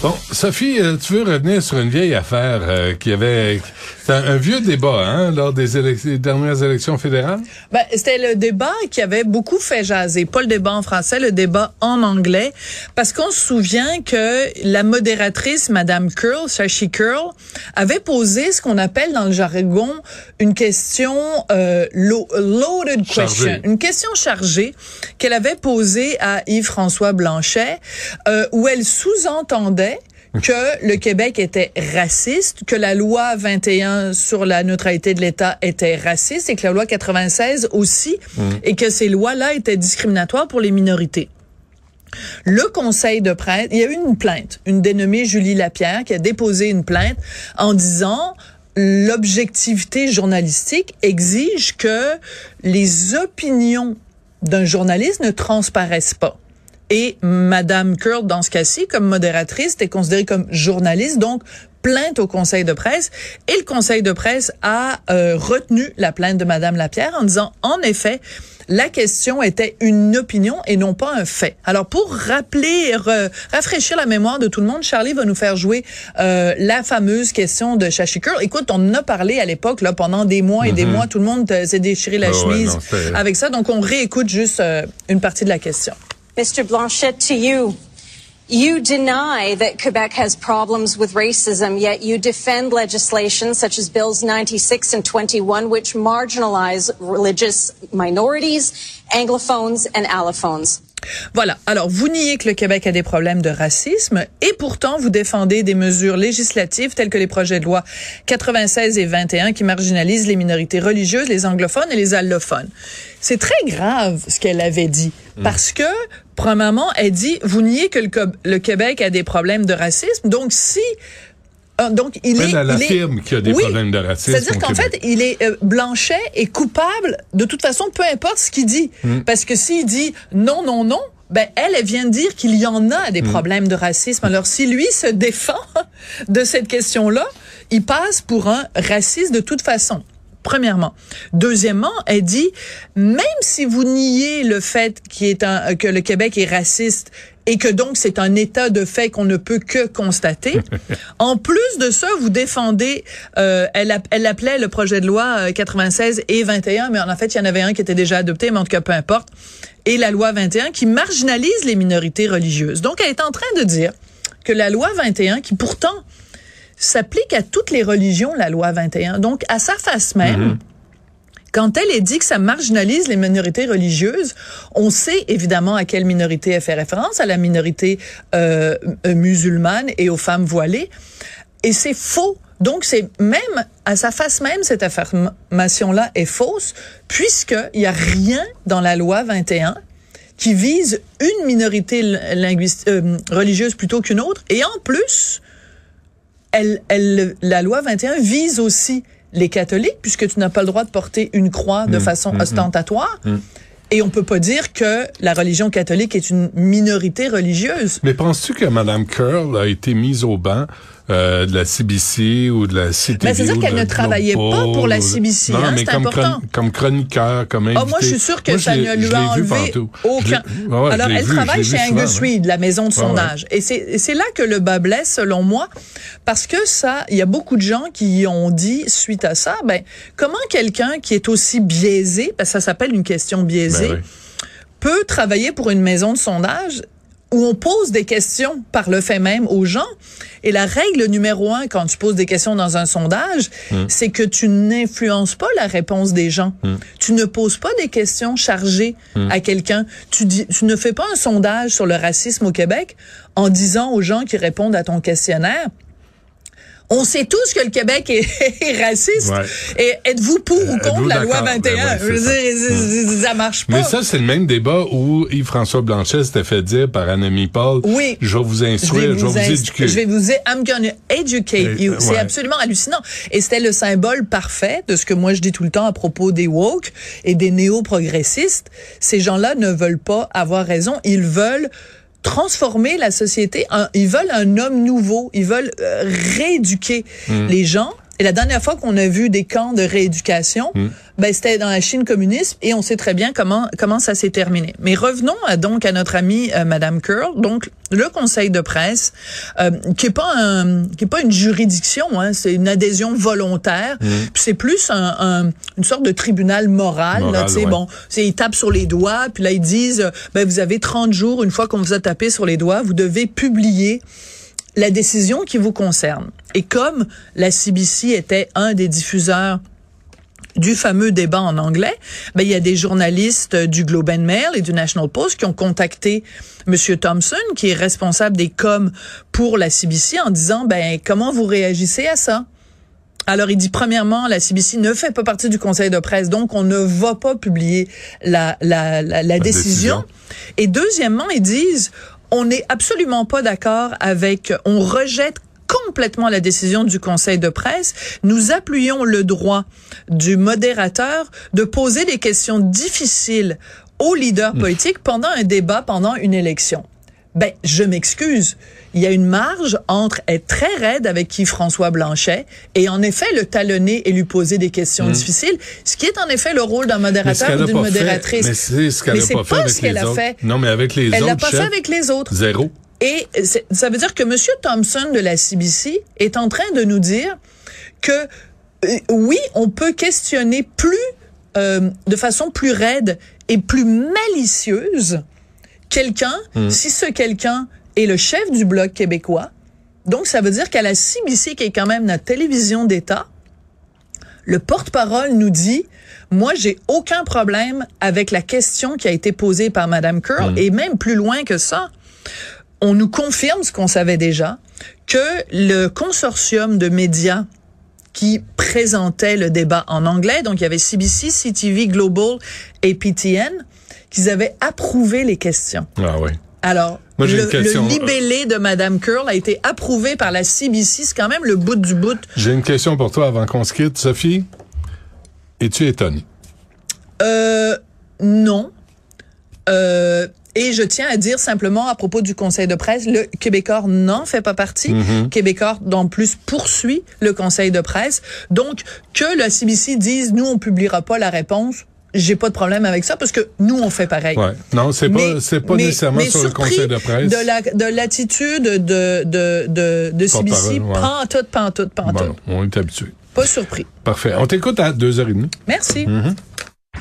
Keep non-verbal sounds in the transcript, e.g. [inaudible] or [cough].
Bon, Sophie, euh, tu veux revenir sur une vieille affaire euh, qui avait... Un, un vieux débat, hein, lors des, élec- des dernières élections fédérales? Ben, c'était le débat qui avait beaucoup fait jaser. Pas le débat en français, le débat en anglais. Parce qu'on se souvient que la modératrice, Madame Curl, Sashi Curl, avait posé ce qu'on appelle dans le jargon une question euh, lo- loaded Chargée. question. Une question chargée qu'elle avait posée à Yves-François Blanchet, euh, où elle sous-entendait que le Québec était raciste, que la loi 21 sur la neutralité de l'État était raciste et que la loi 96 aussi, et que ces lois-là étaient discriminatoires pour les minorités. Le conseil de presse, il y a eu une plainte, une dénommée Julie Lapierre qui a déposé une plainte en disant l'objectivité journalistique exige que les opinions d'un journaliste ne transparaissent pas. Et Madame Curl, dans ce cas-ci, comme modératrice, était considérée comme journaliste, donc plainte au conseil de presse. Et le conseil de presse a euh, retenu la plainte de Madame Lapierre en disant, en effet, la question était une opinion et non pas un fait. Alors, pour rappeler, re- rafraîchir la mémoire de tout le monde, Charlie va nous faire jouer euh, la fameuse question de Shashi Curl. Écoute, on en a parlé à l'époque, là, pendant des mois et des mois. Tout le monde euh, s'est déchiré la Ah ouais, chemise non, avec ça. Donc, on réécoute juste euh, une partie de la question. Mr. Blanchet, to you. You deny that Quebec has problems with racism, yet you defend legislation such as Bills 96 and 21, which marginalize religious minorities, anglophones, and allophones. Voilà. Alors, vous niez que le Québec a des problèmes de racisme et pourtant vous défendez des mesures législatives telles que les projets de loi 96 et 21 qui marginalisent les minorités religieuses, les anglophones et les allophones. C'est très grave ce qu'elle avait dit parce que, premièrement, elle dit, vous niez que le, Québec a des problèmes de racisme. Donc, si donc, il est, elle affirme qu'il y a des Oui. problèmes de racisme C'est-à-dire qu'en fait, il est euh, Blanchet est coupable de toute façon, peu importe ce qu'il dit, Hmm. parce que s'il dit non, non, non. Ben elle, elle vient de dire qu'il y en a Hmm. des problèmes de racisme. Alors si lui se défend [laughs] de cette question-là, il passe pour un raciste de toute façon. Premièrement. Deuxièmement, elle dit même si vous niez le fait qu'il est un, que le Québec est raciste et que donc c'est un état de fait qu'on ne peut que constater. [laughs] en plus de ça, vous défendez, euh, elle, elle appelait le projet de loi euh, 96 et 21, mais en fait, il y en avait un qui était déjà adopté, mais en tout cas, peu importe, et la loi 21 qui marginalise les minorités religieuses. Donc, elle est en train de dire que la loi 21, qui pourtant s'applique à toutes les religions, la loi 21, donc à sa face même, quand elle est dit que ça marginalise les minorités religieuses, on sait évidemment à quelle minorité elle fait référence, à la minorité euh, musulmane et aux femmes voilées. Et c'est faux. Donc, c'est même à sa face même, cette affirmation-là est fausse, puisqu'il n'y a rien dans la loi 21 qui vise une minorité linguiste, euh, religieuse plutôt qu'une autre. Et en plus, elle, elle, la loi 21 vise aussi les catholiques, puisque tu n'as pas le droit de porter une croix de façon ostentatoire. Et on peut pas dire que la religion catholique est une minorité religieuse. Mais penses-tu que Mme Curl a été mise au banc euh, de la CBC ou de la CTV Mais c'est-à-dire ou qu'elle ne travaillait pas pour la CBC, Non, hein, mais c'est comme, important. comme chroniqueur, comme invité. Ah, moi, je suis sûre que Moi, ça ne lui a enlevé aucun. Ouais, Alors, elle vu, travaille chez souvent, Angus. Reid, la maison de sondage. Et c'est et c'est là que le bas blesse, selon moi, parce que ça, il y a beaucoup de gens qui ont dit, suite à ça, ben, comment quelqu'un qui est aussi biaisé, parce que ça s'appelle une question biaisée, Ben oui. peut travailler pour une maison de sondage où on pose des questions par le fait même aux gens. Et la règle numéro un quand tu poses des questions dans un sondage, c'est que tu n'influences pas la réponse des gens. Tu ne poses pas des questions chargées à quelqu'un. Tu, dis, tu ne fais pas un sondage sur le racisme au Québec en disant aux gens qui répondent à ton questionnaire, On sait tous que le Québec est, [laughs] est raciste. Ouais. Et êtes-vous pour ou Euh, contre la loi d'accord? 21? Ben ouais, dire, ça. ça marche pas. Mais ça, c'est le même débat où Yves-François Blanchet s'était fait dire par Annemie Paul, Oui. je vais vous je vais instruire, je vais vous éduquer. je vais vous é- I'm gonna educate you. euh, C'est absolument hallucinant. Et c'était le symbole parfait de ce que moi je dis tout le temps à propos des woke et des néo-progressistes. Ces gens-là ne veulent pas avoir raison. Ils veulent transformer la société. en- ils veulent un homme nouveau. Ils veulent euh, rééduquer Hmm. les gens. Et la dernière fois qu'on a vu des camps de rééducation, Hmm. ben c'était dans la Chine communiste et on sait très bien comment comment ça s'est terminé. Mais revenons à, donc à notre amie euh, Madame Curl. Donc le conseil de presse euh, qui est pas un qui est pas une juridiction, hein, c'est une adhésion volontaire. Hmm. Puis c'est plus un, un- une sorte de tribunal moral. là, Moral, sais, ouais. bon, ils tapent sur les doigts, puis là ils disent euh, ben vous avez 30 jours une fois qu'on vous a tapé sur les doigts, vous devez publier la décision qui vous concerne. Et comme la CBC était un des diffuseurs du fameux débat en anglais, ben, il y a des journalistes du Globe and Mail et du National Post qui ont contacté Monsieur Thompson, qui est responsable des coms pour la CBC, en disant, ben, comment vous réagissez à ça? Alors, il dit, premièrement, la CBC ne fait pas partie du conseil de presse, donc on ne va pas publier la, la, la, la décision. décision. Et deuxièmement, ils disent, on n'est absolument pas d'accord avec, on rejette complètement la décision du conseil de presse. Nous appuyons le droit du modérateur de poser des questions difficiles aux leaders politiques pendant un débat, pendant une élection. Ben, je m'excuse. Il y a une marge entre être très raide avec Yves-François Blanchet et en effet le talonner et lui poser des questions difficiles, ce qui est en effet le rôle d'un Hmm. Modérateur ou a d'une pas fait, modératrice. mais c'est ce qu'elle Mais a c'est pas fait pas avec ce qu'elle les a fait. Non, mais avec les Elle l'a autres pas fait avec les autres. zéro. Et ça veut dire que Monsieur Thompson de la CBC est en train de nous dire que euh, oui, on peut questionner plus euh, de façon plus raide et plus malicieuse quelqu'un si ce quelqu'un est le chef du bloc québécois. Donc ça veut dire qu'à la CBC qui est quand même notre télévision d'État, le porte-parole nous dit moi, j'ai aucun problème avec la question qui a été posée par Madame Curl et même plus loin que ça. On nous confirme ce qu'on savait déjà que le consortium de médias qui présentait le débat en anglais, donc il y avait CBC, CTV, Global et PTN, qu'ils avaient approuvé les questions. Ah oui. Alors, Moi, le, le libellé de Madame Curl a été approuvé par la CBC. C'est quand même le bout du bout. J'ai une question pour toi avant qu'on se quitte. Sophie, es-tu étonnée? Euh, non. Euh, et je tiens à dire simplement à propos du conseil de presse, le Québécois n'en fait pas partie. Québécois, en plus, poursuit le conseil de presse. Donc, que la CBC dise, nous, on publiera pas la réponse, j'ai pas de problème avec ça parce que nous, on fait pareil. Ouais. Non, c'est pas, c'est pas mais- nécessairement mais sur le conseil de presse. De la, de l'attitude de, de, de, de CBC, ouais. pantoute, pantoute, pantoute. Bon, on est habitué. Pas surpris. Parfait. On t'écoute à 2h30. Merci. Mm-hmm.